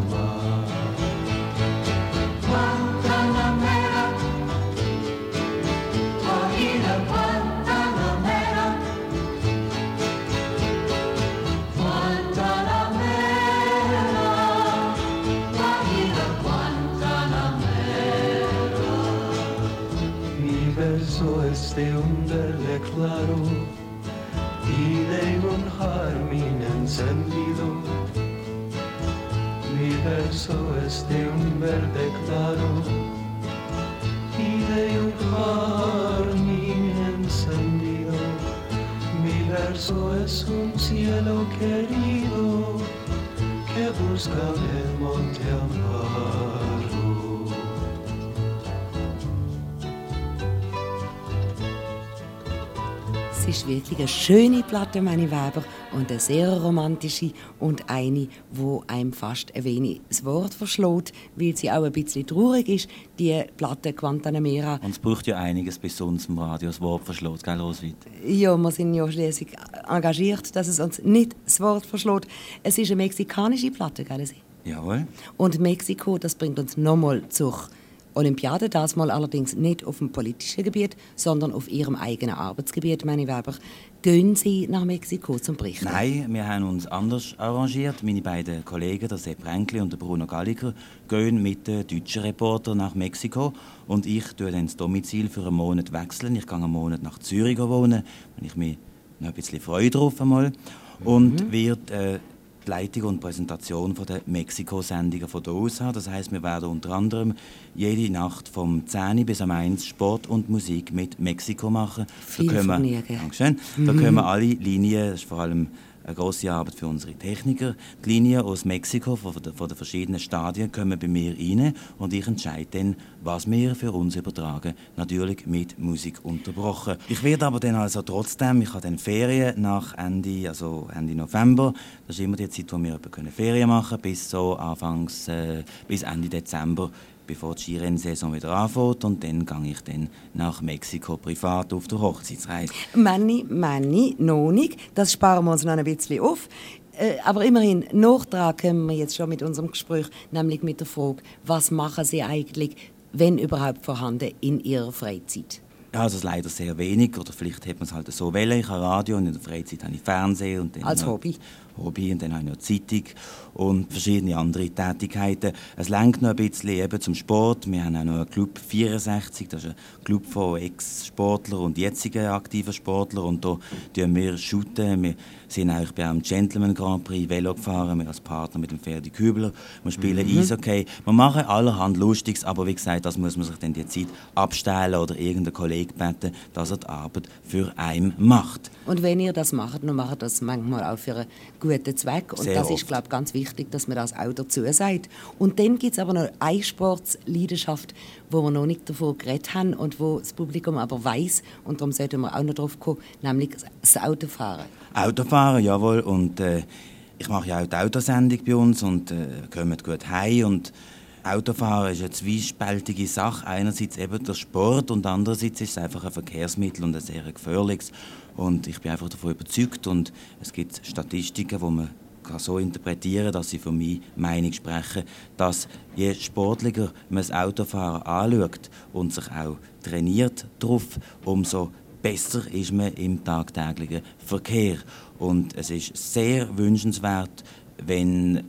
Un jardín encendido. Mi verso es de un verde claro y de un jardín encendido. Mi verso es un cielo querido que busca el monte amparo. Ist wirklich eine schöne Platte, meine Weber, und eine sehr romantische und eine, wo einem fast ein wenig das Wort verschlägt, weil sie auch ein bisschen traurig ist, die Platte Guantanamera. Und es braucht ja einiges, bis uns im Radio das Wort verschlägt, gell, Roswitha? Ja, wir sind ja schließlich engagiert, dass es uns nicht das Wort verschlägt. Es ist eine mexikanische Platte, gell? Sie? Jawohl. Und Mexiko, das bringt uns nochmal zur Olympiade, das mal allerdings nicht auf dem politischen Gebiet, sondern auf ihrem eigenen Arbeitsgebiet, meine Weber. Gehen Sie nach Mexiko zum Berichten? Nein, wir haben uns anders arrangiert. Meine beiden Kollegen, der Sepp Renkli und der Bruno Galliker, gehen mit den deutschen Reportern nach Mexiko und ich tue dann das Domizil für einen Monat wechseln. Ich gehe einen Monat nach Zürich wohnen, wenn ich mich noch ein bisschen freue drauf einmal. Und wird äh, die Leitung und Präsentation von der Mexiko-Sendungen von aus haben. Das heißt, wir werden unter anderem jede Nacht vom 10 bis am 1 Sport und Musik mit Mexiko machen. Viel da können wir. Dankeschön. Da können wir alle Linien, das ist vor allem eine grosse Arbeit für unsere Techniker, die Linien aus Mexiko, von, von den verschiedenen Stadien, kommen bei mir rein und ich entscheide dann, was wir für uns übertragen. Natürlich mit Musik unterbrochen. Ich werde aber dann also trotzdem, ich habe dann Ferien nach Ende, also Ende November, das ist immer die Zeit, wo wir können Ferien machen bis so Anfangs, äh, bis Ende Dezember bevor die Skirennsaison wieder anfängt und dann gehe ich dann nach Mexiko privat auf der Hochzeitsreise. Manni, Manni, noch nicht. Das sparen wir uns noch ein bisschen auf. Äh, Aber immerhin, Nachtrag können wir jetzt schon mit unserem Gespräch, nämlich mit der Frage, was machen Sie eigentlich, wenn überhaupt vorhanden, in Ihrer Freizeit? Ja, also leider sehr wenig oder vielleicht hat man es halt so wählen. Ich habe Radio und in der Freizeit habe ich Fernsehen und dann Als noch Hobby? Hobby und dann habe ich noch Zeitung und verschiedene andere Tätigkeiten. Es lenkt noch ein bisschen eben zum Sport. Wir haben auch noch einen Club 64, das ist ein Club von Ex-Sportlern und jetzigen aktiven Sportlern und da tun wir shooten. Wir sind auch bei einem Gentleman Grand Prix Velo gefahren, wir als Partner mit dem Ferdi Kübler. Wir spielen Mhm. Eishockey. Wir machen allerhand Lustiges, aber wie gesagt, das muss man sich dann die Zeit abstellen oder irgendeinen Kollegen beten, dass er die Arbeit für einen macht. Und wenn ihr das macht, dann macht das manchmal auch für guten Zweck. Und Sehr das oft. ist, glaube ich, ganz wichtig, dass man das auch dazu sagt. Und dann gibt es aber noch eine Sportsleidenschaft, wo wir noch nicht davon geredet haben und wo das Publikum aber weiß und darum sollten wir auch noch drauf kommen, nämlich das Autofahren. Autofahren, jawohl. Und äh, ich mache ja auch die Autosendung bei uns und äh, kommen gut heim. Und Autofahren ist eine zwiespältige Sache. Einerseits eben der Sport und andererseits ist es einfach ein Verkehrsmittel und ein sehr gefährliches. Und ich bin einfach davon überzeugt und es gibt Statistiken, wo man kann so interpretieren, dass sie für meine Meinung sprechen, dass je sportlicher man das Autofahren anschaut und sich auch trainiert darauf, umso besser ist man im tagtäglichen Verkehr. Und es ist sehr wünschenswert, wenn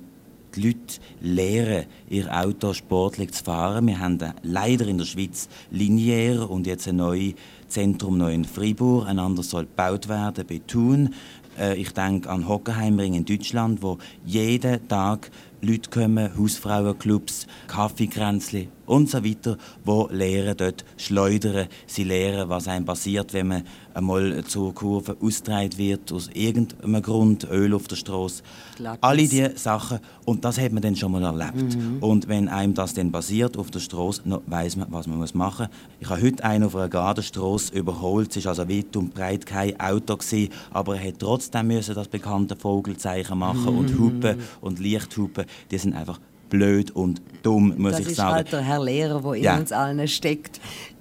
die Leute lernen, ihr Auto sportlich zu fahren. Wir haben leider in der Schweiz linear und jetzt ein neues Zentrum neu in Fribourg. Ein anderes soll gebaut werden bei Thun. Äh, Ich denke an Hockenheimring in Deutschland, wo jeden Tag Leute kommen, Hausfrauenclubs, Kaffeekränzli und so weiter, wo lernen dort schleudern. Sie lernen, was einem passiert, wenn man einmal zur Kurve ausgetragen wird, aus irgendeinem Grund, Öl auf der Straße. Alle diese Sachen. Und das hat man dann schon mal erlebt. Und wenn einem das dann passiert auf der Straße, dann weiss man, was man machen muss. Ich habe heute einen auf einer Gartenstraße überholt. Es war also weit und breit kein Auto, gewesen, aber er hat trotzdem müssen das bekannte Vogelzeichen machen und Hupen und Lichthupen. Die sind einfach blöd und dumm, muss Das ich ist sagen. halt der Herr Lehrer, der Ja. in uns allen steckt.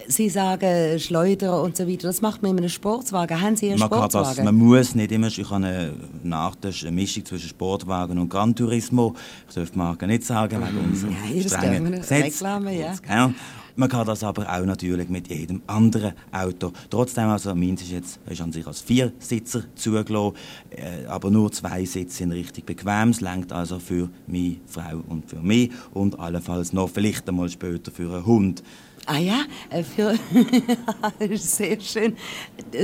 Sie sagen Schleudern und so weiter. Das macht man in einem Sportswagen. Haben Sie einen Man, kann das, Sportswagen? man muss nicht immer. Ich habe eine eine Mischung zwischen Sportwagen und Gran Turismo. Ich darf die Marke nicht sagen, wegen unserer Nein, das strengen dürfen wir nicht. Gesetz. Reklame, ja. Ja. Man kann das aber auch natürlich mit jedem anderen Auto. Trotzdem, also meins ist jetzt ist an sich als Viersitzer zugelassen, äh, aber nur zwei Sitze sind richtig bequem. Es reicht also für meine Frau und für mich und allenfalls noch vielleicht einmal später für einen Hund. Ah ja, äh, für sehr schön.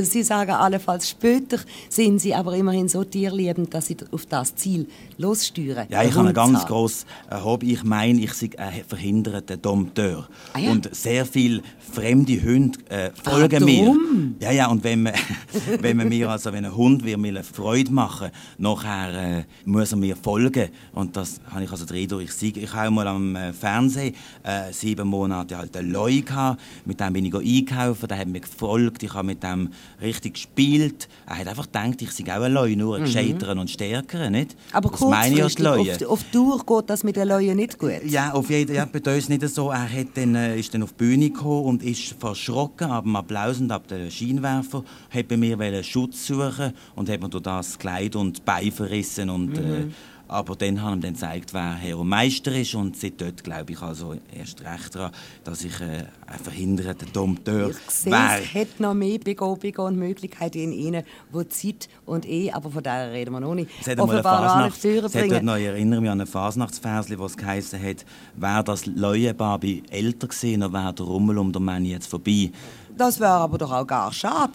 Sie sagen allenfalls später, sind Sie aber immerhin so tierliebend, dass Sie auf das Ziel lossteuern. Ja, ich habe ein ganz grosses äh, Hobby. Ich meine, ich sei ein verhinderter Dompteur. Ah ja? Und sehr viele fremde Hunde äh, folgen Ah, mir. Ja, ja, und wenn man, wenn man mir, also wenn ein Hund will mir eine Freude machen nachher äh, muss er mir folgen. Und das habe ich also den Eindruck, ich sehe, ich habe mal am äh, Fernsehen äh, sieben Monate halt einen Leu gehabt, mit dem bin ich einkaufen, der hat mir gefolgt, ich habe mit dem richtig gespielt. Er hat einfach gedacht, ich sei auch ein Leu, nur ein gescheiteren und stärkeren, nicht? Mhm. Aber das meine ich ja, Leue. auf, auf Tour geht das mit den Leuten nicht gut. Ja, auf jeden Fall. Bei uns nicht so. Er hat dann, äh, ist dann auf die Bühne gekommen und ist verschrocken ab dem Applaus und ab dem Scheinwerfer. Hat bei mir Schutz suchen und hat mir durch das Kleid und die Beine verrissen. Und, äh, aber dann haben ihm dann gezeigt, wer Herr und Meister ist. Und seit dort glaube ich also erst recht daran, dass ich äh, ein verhinderter Dompteur Ich sehe, es hat noch mehr Begabungen und Möglichkeiten in ihnen, die Zeit und eh, aber von der reden wir noch nicht, Es hat offenbar nicht dort vorbringen. noch, ich erinnere mich an ein Fasnachtsversli, wo es geheißen hat, wäre das Leuenbabi älter gewesen, dann wäre der Rummel um den Mann jetzt vorbei. Das wäre aber doch auch gar schade.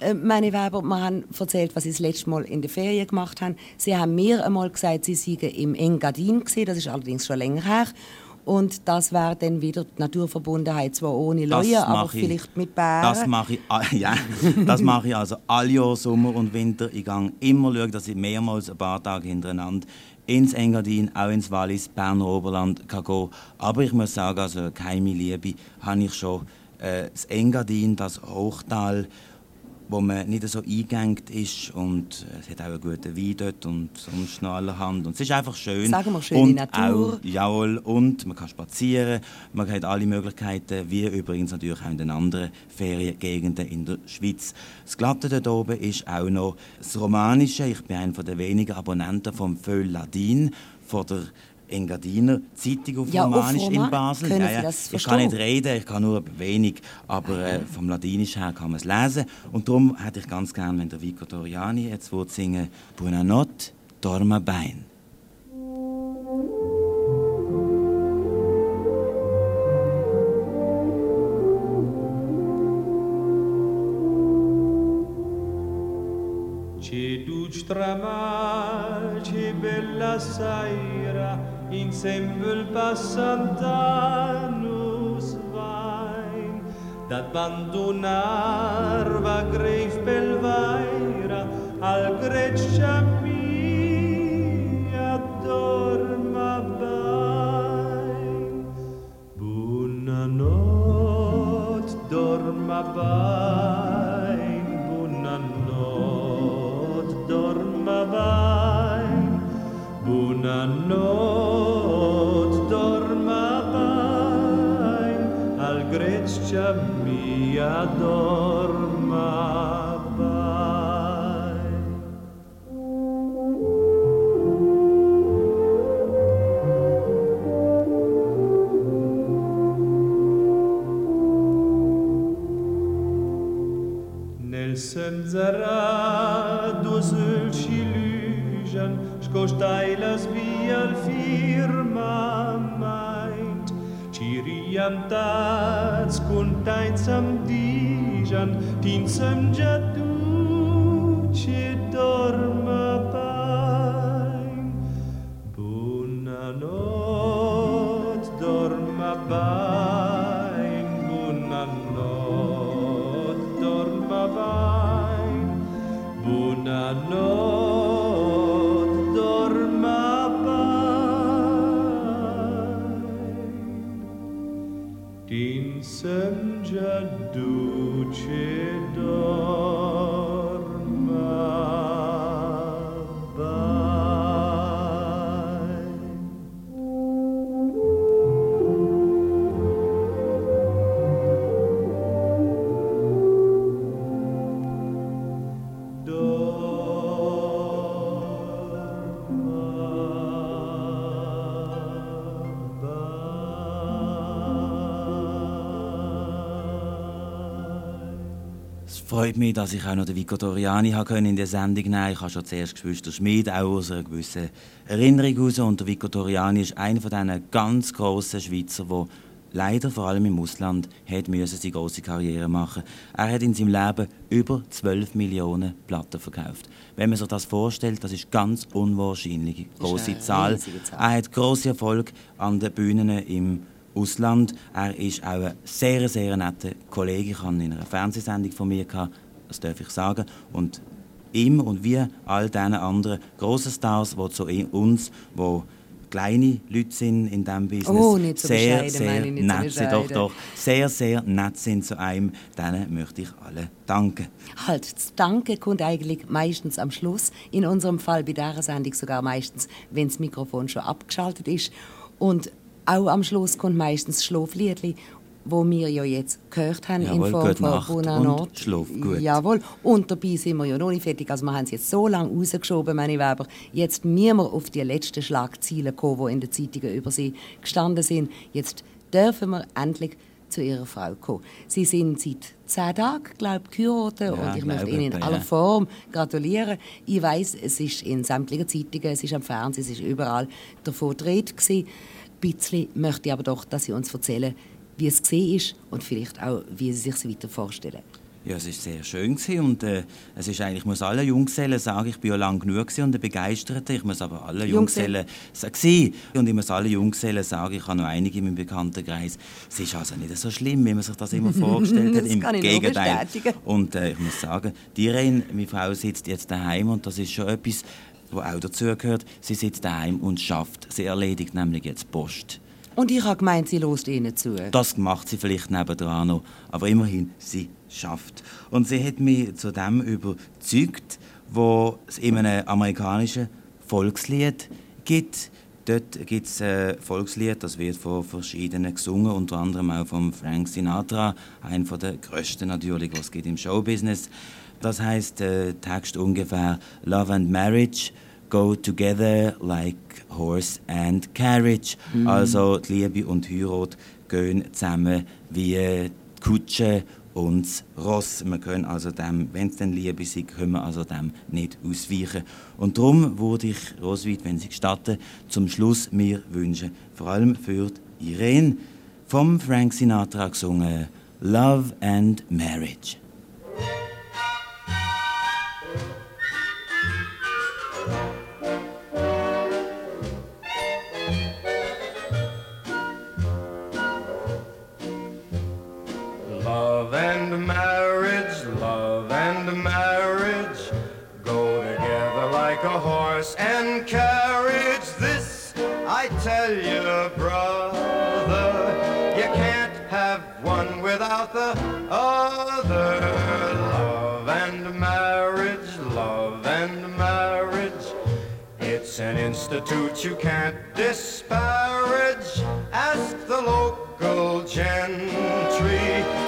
Äh, Meine Weber, wir haben erzählt, was sie das letzte Mal in der Ferien gemacht haben. Sie haben mir einmal gesagt, sie seien im Engadin gesehen. Das ist allerdings schon länger her. Und das wäre dann wieder die Naturverbundenheit, zwar ohne Das Leute, aber vielleicht mit Bären. Das mache ich, a- ja, das mache ich also alle Jahr Sommer und Winter. Ich gehe immer schauen, dass ich mehrmals ein paar Tage hintereinander ins Engadin, auch ins Wallis, Berner Oberland kann gehen. Aber ich muss sagen, also geheime Liebe habe ich schon. Äh, das Engadin, das Hochtal, wo man nicht so eingegangen ist und es hat auch einen guten Wein dort und sonst noch allerhand. Und es ist einfach schön. Sagen wir, schöne und Natur. Auch, jawohl, und man kann spazieren, man hat alle Möglichkeiten, wie übrigens natürlich auch in den anderen Feriengegenden in der Schweiz. Das Glatte dort oben ist auch noch das Romanische. Ich bin einer der wenigen Abonnenten vom Föhl Ladin, von der Engadiner Zeitung auf Ja, auf Romanisch in Roman- Basel. können Sie das ich kann nicht reden, ich kann nur wenig, aber äh, vom Ladinisch her kann man es lesen. Und darum hätte ich ganz gern, wenn der Vico Doriani jetzt würde singen Buonanotte, dorma bene. Ce duci tramal, ce bella saira, in sembel passantanus vain, dat abandonar va greif belvaira, al greccia mia adore. Freut mich, dass ich auch noch den Vico können in der Sendung nehmen. Ich habe schon zuerst der Schmid auch aus einer gewissen Erinnerung heraus. Und der Vico Doriani ist einer von diesen ganz grossen Schweizer, der leider vor allem im Ausland hat müssen seine große Karriere machen. Er hat in seinem Leben über 12 Millionen Platten verkauft. Wenn man sich das vorstellt, das ist ganz unwahrscheinlich große eine Zahl. Zahl. Er hat große Erfolg an den Bühnen im Ausland. Er ist auch ein sehr, sehr netter Kollege. Ich ihn in einer Fernsehsendung von mir, gehabt, das darf ich sagen. Und ihm und wie all diesen anderen grossen Stars, die zu uns, die kleine Leute sind in diesem Business, Oh, nicht so sehr, sehr meine nett sind, doch, doch, sehr, sehr nett sind zu einem, denen möchte ich alle danken. Halt, das Danke kommt eigentlich meistens am Schluss. In unserem Fall bei dieser Sendung sogar meistens, wenn das Mikrofon schon abgeschaltet ist. Und auch am Schluss kommt meistens Schlafliedli, wo wir ja jetzt gehört haben Jawohl, in Form von Notte. schlaf gut. Jawohl. Und dabei sind wir ja noch nicht fertig. Also wir haben es jetzt so lange rausgeschoben, meine Weber. Jetzt müssen wir auf die letzten Schlagzeilen kommen, die in den Zeitungen über sie gestanden sind. Jetzt dürfen wir endlich zu ihrer Frau kommen. Sie sind seit zehn Tagen, glaube ich, geheiratet Ja, und ich möchte Ihnen in aller. Form gratulieren. Ich weiß, es ist in sämtlichen Zeitungen, es ist am Fernsehen, es ist überall davon die Rede gewesen. Bisschen möchte ich aber doch, dass Sie uns erzählen, wie es gesehen ist und vielleicht auch, wie Sie sich es weiter vorstellen. Ja, es war sehr schön gewesen und äh, es ist eigentlich, ich muss allen Junggesellen sagen, ich bin ja lang genug und ein Begeisterter. Ich muss aber allen Junggesellen. Sagen, und ich muss allen Junggesellen sagen, ich habe noch einige in meinem Bekanntenkreis. Es ist also nicht so schlimm, wie man sich das immer vorgestellt hat. Im Gegenteil. Und äh, ich muss sagen, die Irene, meine Frau, sitzt jetzt daheim und das ist schon etwas, was auch dazu gehört. Sie sitzt daheim und schafft. Sie erledigt nämlich jetzt Post. Und ich habe gemeint, sie lost Ihnen zu. Das macht sie vielleicht nebendran noch, aber immerhin, sie schafft. Und sie hat mich zu dem überzeugt, wo es in einem amerikanischen Volkslied gibt. Dort gibt es ein Volkslied, das wird von verschiedenen gesungen, unter anderem auch von Frank Sinatra, einer der größten natürlich, was es gibt im Showbusiness. Das heißt, der Text ungefähr Love and Marriage go together like horse and carriage. Also die Liebe und Heirat gehen zusammen wie die Kutsche und das Ross. Wir können also dem, wenn es denn Liebe ist, können wir also dem nicht ausweichen. Und darum würde ich, Roswitha, wenn Sie gestatten, zum Schluss mir wünschen, vor allem für Irene, vom Frank Sinatra gesungen, Love and Marriage. Love and marriage, love and marriage go together like a horse and carriage. This I tell you, brother, you can't have one without the other. Love and marriage, love and marriage. It's an institute you can't disparage. Ask the local gentry,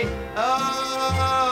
without the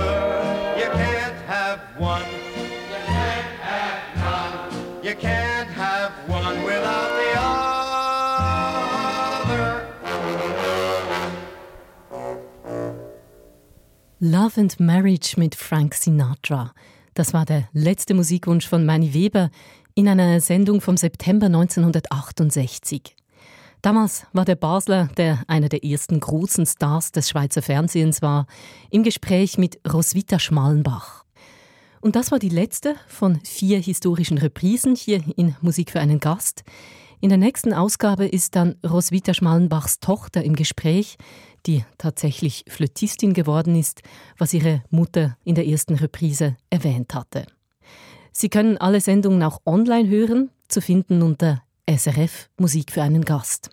Love and Marriage mit Frank Sinatra. Das war der letzte Musikwunsch von Manny Weber in einer Sendung vom September 1968. Damals war der Basler, der einer der ersten großen Stars des Schweizer Fernsehens war, im Gespräch mit Roswitha Schmalenbach. Und das war die letzte von vier historischen Reprisen hier in Musik für einen Gast. In der nächsten Ausgabe ist dann Roswitha Schmalenbachs Tochter im Gespräch, die tatsächlich Flötistin geworden ist, was ihre Mutter in der ersten Reprise erwähnt hatte. Sie können alle Sendungen auch online hören, zu finden unter SRF Musik für einen Gast.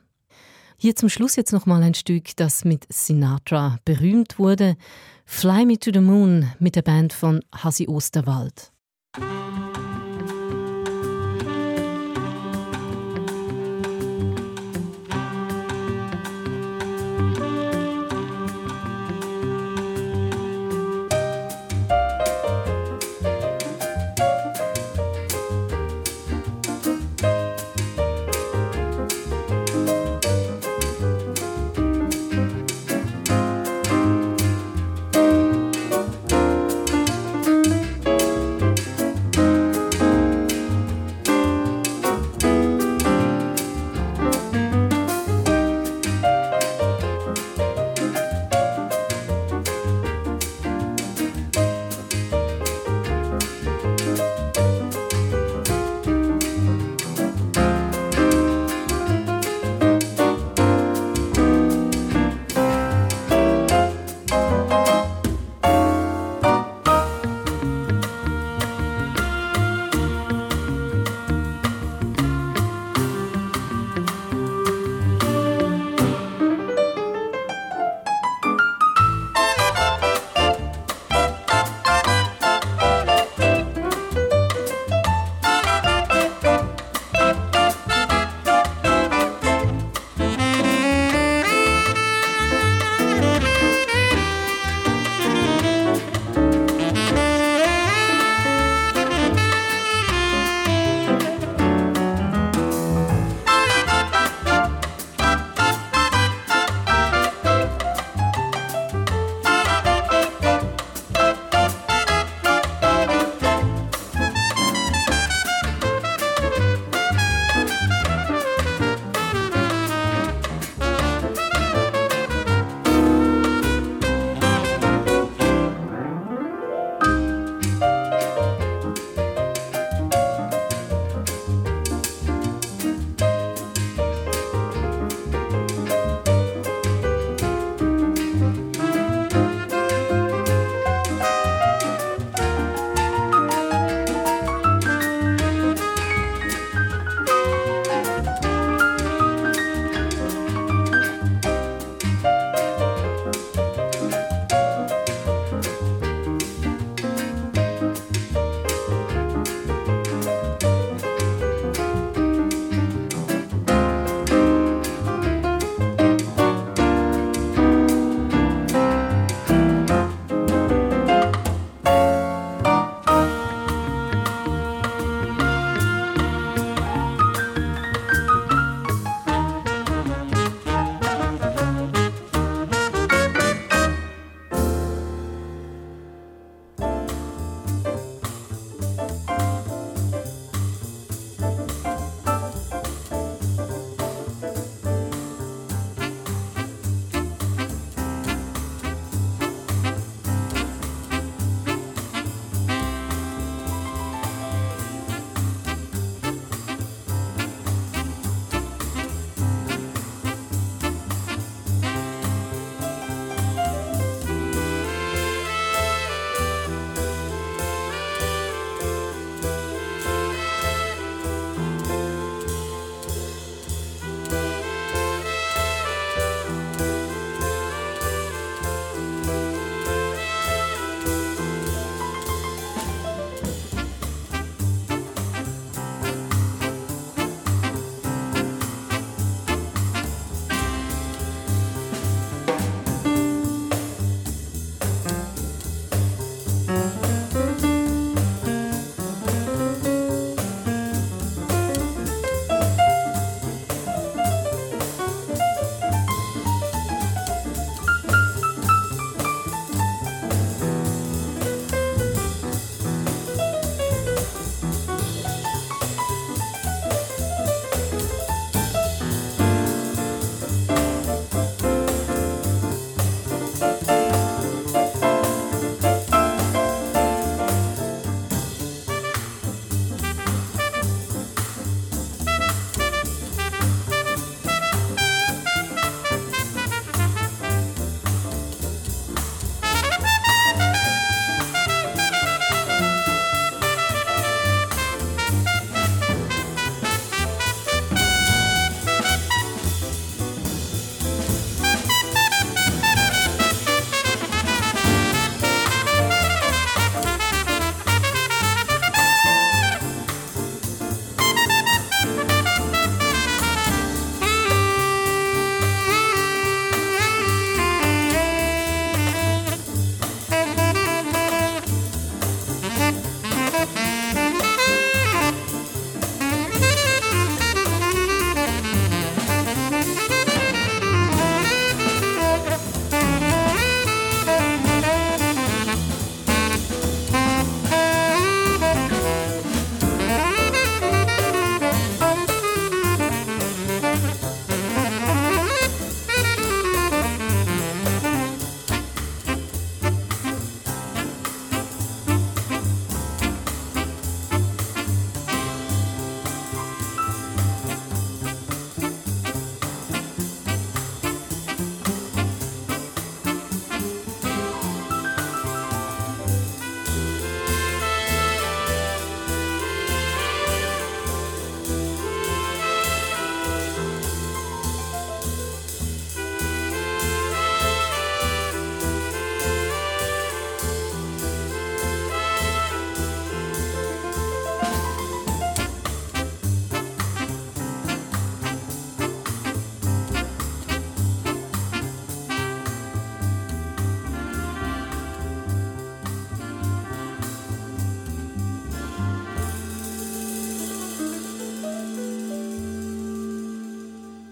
Hier zum Schluss jetzt noch mal ein Stück, das mit Sinatra berühmt wurde. Fly Me to the Moon mit der Band von Hasi Osterwald.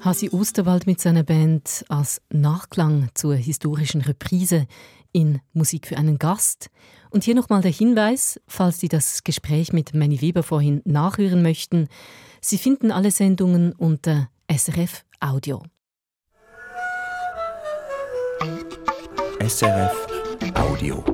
Hasi Osterwald mit seiner Band als Nachklang zur historischen Reprise in Musik für einen Gast. Und hier nochmal der Hinweis, falls Sie das Gespräch mit Manny Weber vorhin nachhören möchten. Sie finden alle Sendungen unter SRF Audio. SRF Audio.